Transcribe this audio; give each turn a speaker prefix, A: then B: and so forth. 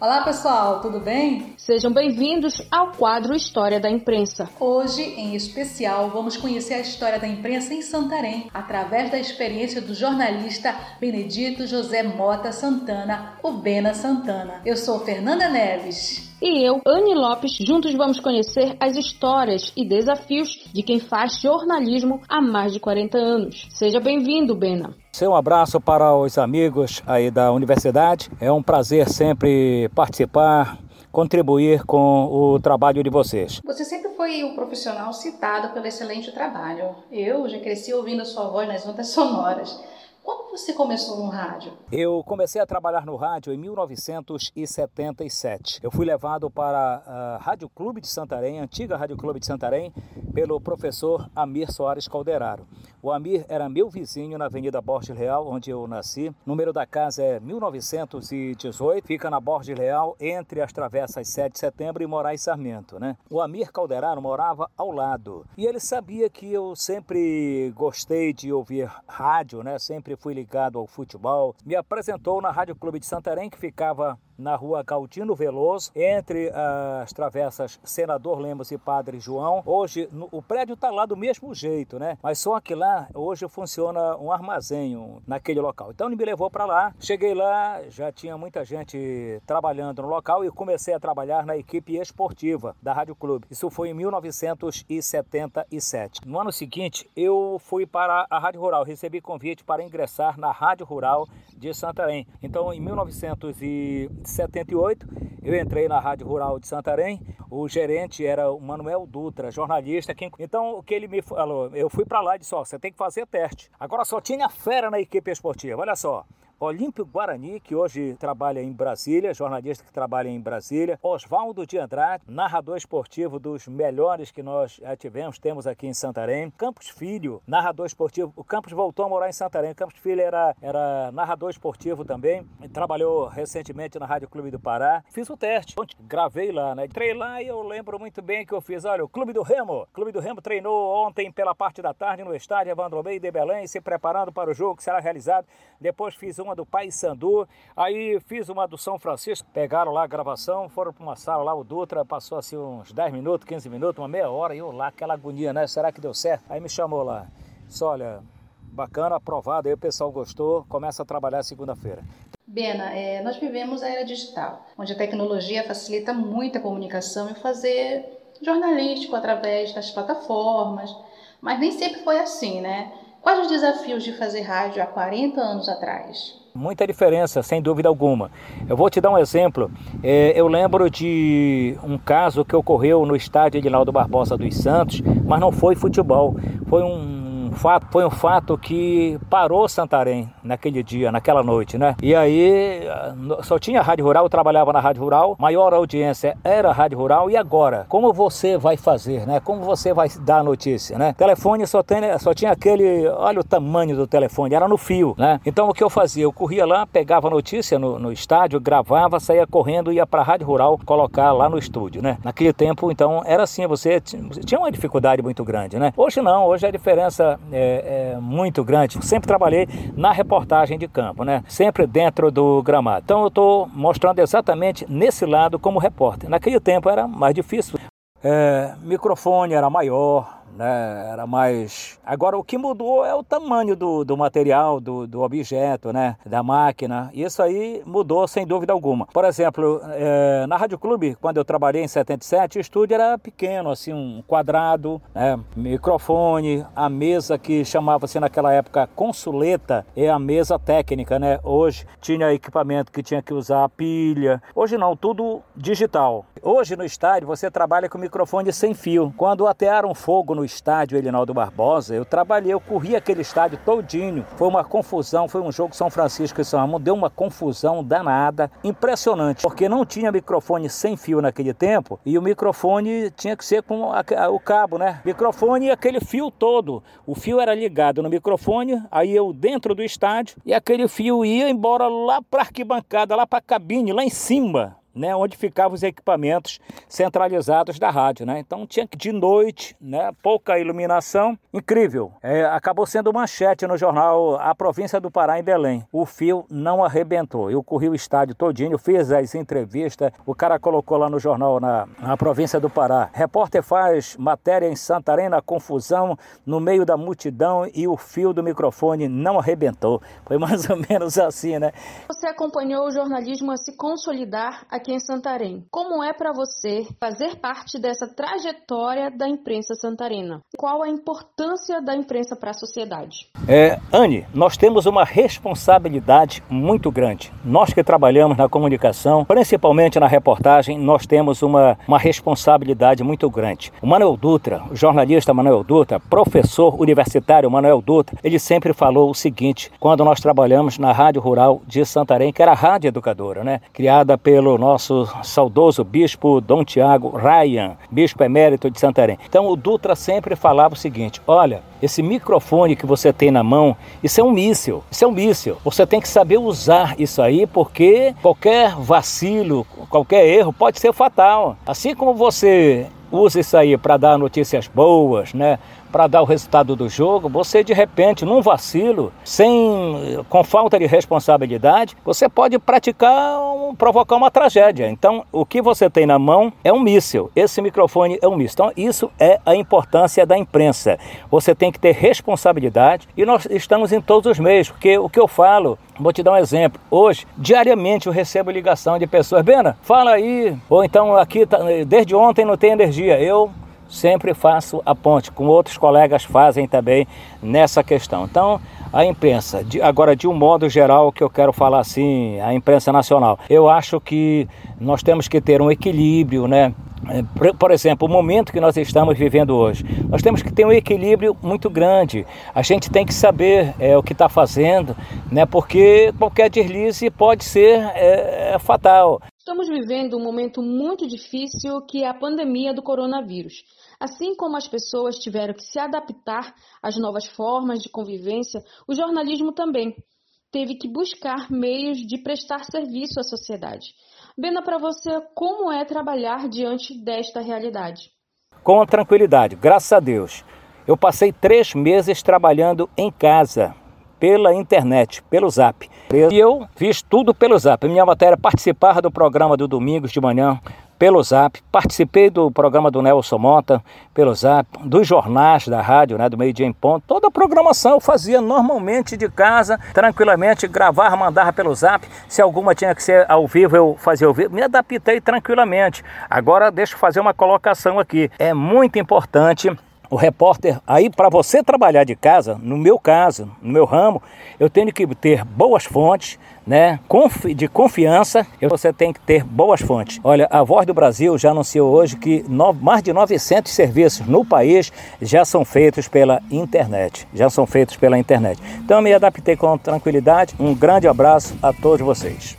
A: Olá pessoal, tudo bem?
B: Sejam bem-vindos ao quadro História da Imprensa.
A: Hoje, em especial, vamos conhecer a história da imprensa em Santarém, através da experiência do jornalista Benedito José Mota Santana, o Bena Santana. Eu sou Fernanda Neves.
B: E eu, Anne Lopes, juntos vamos conhecer as histórias e desafios de quem faz jornalismo há mais de 40 anos. Seja bem-vindo, Bena.
C: Um abraço para os amigos aí da universidade. É um prazer sempre participar, contribuir com o trabalho de vocês.
A: Você sempre foi um profissional citado pelo excelente trabalho. Eu já cresci ouvindo a sua voz nas ondas sonoras. Você começou no rádio?
C: Eu comecei a trabalhar no rádio em 1977. Eu fui levado para a Rádio Clube de Santarém, antiga Rádio Clube de Santarém, pelo professor Amir Soares Calderaro. O Amir era meu vizinho na Avenida Borges Real, onde eu nasci. O número da casa é 1918, fica na Borges Real, entre as travessas 7 de setembro e Moraes Sarmento, né? O Amir Calderaro morava ao lado. E ele sabia que eu sempre gostei de ouvir rádio, né? Sempre fui ligado ao futebol. Me apresentou na Rádio Clube de Santarém, que ficava na rua Cautino Veloso, entre as travessas Senador Lemos e Padre João. Hoje no, o prédio está lá do mesmo jeito, né? Mas só que lá hoje funciona um armazém um, naquele local. Então ele me levou para lá. Cheguei lá, já tinha muita gente trabalhando no local e comecei a trabalhar na equipe esportiva da Rádio Clube. Isso foi em 1977. No ano seguinte, eu fui para a Rádio Rural, recebi convite para ingressar na Rádio Rural de Santarém. Então, em 1978, eu entrei na Rádio Rural de Santarém. O gerente era o Manuel Dutra, jornalista. Quem... Então, o que ele me falou, eu fui para lá e disse: ó, você tem que fazer teste. Agora só tinha fera na equipe esportiva. Olha só, Olímpio Guarani, que hoje trabalha em Brasília, jornalista que trabalha em Brasília, Oswaldo de Andrade, narrador esportivo dos melhores que nós tivemos, temos aqui em Santarém, Campos Filho, narrador esportivo, o Campos voltou a morar em Santarém, Campos Filho era, era narrador esportivo também, trabalhou recentemente na Rádio Clube do Pará, fiz o teste, gravei lá, né, entrei lá e eu lembro muito bem que eu fiz, olha, o Clube do Remo, o Clube do Remo treinou ontem pela parte da tarde no estádio Evandro Almeida de Belém, se preparando para o jogo que será realizado, depois fiz uma do Pai Sandu, aí fiz uma do São Francisco, pegaram lá a gravação, foram para uma sala lá, o Dutra passou assim uns 10 minutos, 15 minutos, uma meia hora, e eu lá, aquela agonia, né? Será que deu certo? Aí me chamou lá, disse, olha, bacana, aprovado, aí o pessoal gostou, começa a trabalhar segunda-feira.
A: Bena, é, nós vivemos a era digital, onde a tecnologia facilita muito a comunicação e fazer jornalístico através das plataformas, mas nem sempre foi assim, né? Quais os desafios de fazer rádio há 40 anos atrás?
C: Muita diferença, sem dúvida alguma. Eu vou te dar um exemplo. É, eu lembro de um caso que ocorreu no estádio Edinaldo Barbosa dos Santos, mas não foi futebol. Foi um fato, foi um fato que parou Santarém naquele dia, naquela noite, né? E aí só tinha Rádio Rural, eu trabalhava na Rádio Rural, maior audiência era a Rádio Rural. E agora? Como você vai fazer, né? Como você vai dar a notícia, né? Telefone só, tem, só tinha aquele, olha o tamanho do telefone, era no fio, né? Então o que eu fazia? Eu corria lá, pegava a notícia no, no estádio, gravava, saía correndo, ia para a Rádio Rural colocar lá no estúdio, né? Naquele tempo, então, era assim, você tinha uma dificuldade muito grande, né? Hoje não, hoje a diferença é, é, muito grande. Sempre trabalhei na reportagem de campo, né? Sempre dentro do gramado. Então eu estou mostrando exatamente nesse lado como repórter. Naquele tempo era mais difícil. É, microfone era maior, né? Era mais. Agora o que mudou é o tamanho do, do material, do, do objeto, né? Da máquina. Isso aí mudou sem dúvida alguma. Por exemplo, é, na Rádio Clube, quando eu trabalhei em 77, o estúdio era pequeno, assim, um quadrado, né? microfone, a mesa que chamava-se naquela época consuleta é a mesa técnica, né? Hoje tinha equipamento que tinha que usar pilha. Hoje não, tudo digital. Hoje no estádio você trabalha com microfone sem fio. Quando atearam fogo no estádio Elinaldo Barbosa, eu trabalhei, eu corri aquele estádio todinho. Foi uma confusão, foi um jogo São Francisco e São Ramon, deu uma confusão danada, impressionante, porque não tinha microfone sem fio naquele tempo e o microfone tinha que ser com a, a, o cabo, né? Microfone e aquele fio todo. O fio era ligado no microfone, aí eu dentro do estádio e aquele fio ia embora lá para arquibancada, lá para a cabine, lá em cima né, onde ficavam os equipamentos centralizados da rádio, né? Então tinha que de noite, né, pouca iluminação, incrível. É, acabou sendo manchete no jornal A Província do Pará em Belém. O fio não arrebentou. Eu corri o estádio todinho, fiz as entrevistas. O cara colocou lá no jornal na, na Província do Pará. Repórter faz matéria em Santarém na confusão no meio da multidão e o fio do microfone não arrebentou. Foi mais ou menos assim, né?
B: Você acompanhou o jornalismo a se consolidar aqui em Santarém. Como é para você fazer parte dessa trajetória da imprensa santarena? Qual a importância da imprensa para a sociedade?
C: É, Anne, nós temos uma responsabilidade muito grande. Nós que trabalhamos na comunicação, principalmente na reportagem, nós temos uma, uma responsabilidade muito grande. O Manuel Dutra, o jornalista Manuel Dutra, professor universitário Manuel Dutra, ele sempre falou o seguinte, quando nós trabalhamos na Rádio Rural de Santarém, que era a Rádio Educadora, né? criada pelo nosso nosso saudoso bispo Dom Tiago Ryan, bispo emérito de Santarém. Então o Dutra sempre falava o seguinte: olha, esse microfone que você tem na mão, isso é um míssil, isso é um míssil. Você tem que saber usar isso aí, porque qualquer vacilo, qualquer erro pode ser fatal. Assim como você usa isso aí para dar notícias boas, né? Para dar o resultado do jogo, você de repente, num vacilo, sem com falta de responsabilidade, você pode praticar, um, provocar uma tragédia. Então, o que você tem na mão é um míssil. Esse microfone é um míssil. Então, isso é a importância da imprensa. Você tem que ter responsabilidade e nós estamos em todos os meios, porque o que eu falo, vou te dar um exemplo. Hoje, diariamente eu recebo ligação de pessoas, Bena, fala aí, ou então aqui tá, desde ontem não tem energia. Eu sempre faço a ponte, com outros colegas fazem também nessa questão. Então, a imprensa, de, agora de um modo geral, que eu quero falar assim, a imprensa nacional, eu acho que nós temos que ter um equilíbrio, né? É, por exemplo, o momento que nós estamos vivendo hoje, nós temos que ter um equilíbrio muito grande. A gente tem que saber é, o que está fazendo, né? Porque qualquer deslize pode ser é, é, fatal.
B: Estamos vivendo um momento muito difícil que é a pandemia do coronavírus. Assim como as pessoas tiveram que se adaptar às novas formas de convivência, o jornalismo também teve que buscar meios de prestar serviço à sociedade. Bena, para você, como é trabalhar diante desta realidade?
C: Com tranquilidade, graças a Deus. Eu passei três meses trabalhando em casa, pela internet, pelo Zap. E eu fiz tudo pelo Zap. Minha matéria participar do programa do Domingos de Manhã, pelo Zap, participei do programa do Nelson Mota pelo Zap, dos jornais da rádio, né, do Meio Dia em Ponto, toda a programação eu fazia normalmente de casa, tranquilamente, gravar, mandar pelo Zap, se alguma tinha que ser ao vivo eu fazia ao vivo, me adaptei tranquilamente. Agora deixa eu fazer uma colocação aqui, é muito importante o repórter, aí para você trabalhar de casa, no meu caso, no meu ramo, eu tenho que ter boas fontes, né, de confiança, você tem que ter boas fontes. Olha, a Voz do Brasil já anunciou hoje que mais de 900 serviços no país já são feitos pela internet, já são feitos pela internet. Então eu me adaptei com tranquilidade. Um grande abraço a todos vocês.